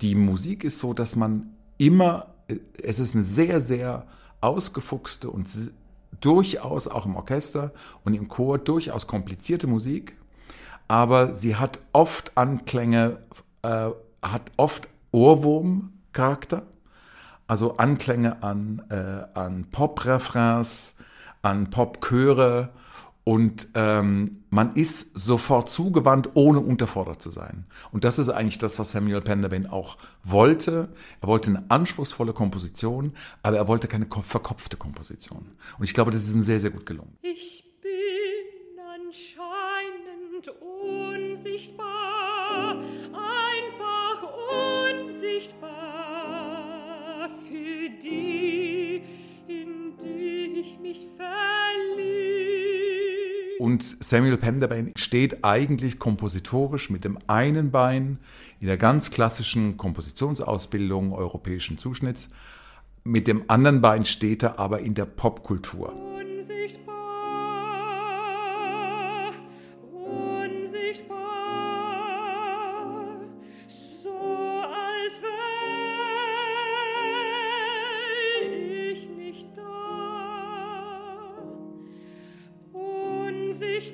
die Musik ist so, dass man immer, äh, es ist eine sehr, sehr ausgefuchste und durchaus auch im Orchester und im Chor durchaus komplizierte Musik, aber sie hat oft Anklänge, äh, hat oft Ohrwurmcharakter, also Anklänge an, äh, an Pop-Refrains, an Pop-Chöre und ähm, man ist sofort zugewandt, ohne unterfordert zu sein. Und das ist eigentlich das, was Samuel Penderbain auch wollte. Er wollte eine anspruchsvolle Komposition, aber er wollte keine verkopfte Komposition. Und ich glaube, das ist ihm sehr, sehr gut gelungen. Ich Und Samuel Penderbain steht eigentlich kompositorisch mit dem einen Bein in der ganz klassischen Kompositionsausbildung europäischen Zuschnitts, mit dem anderen Bein steht er aber in der Popkultur. ich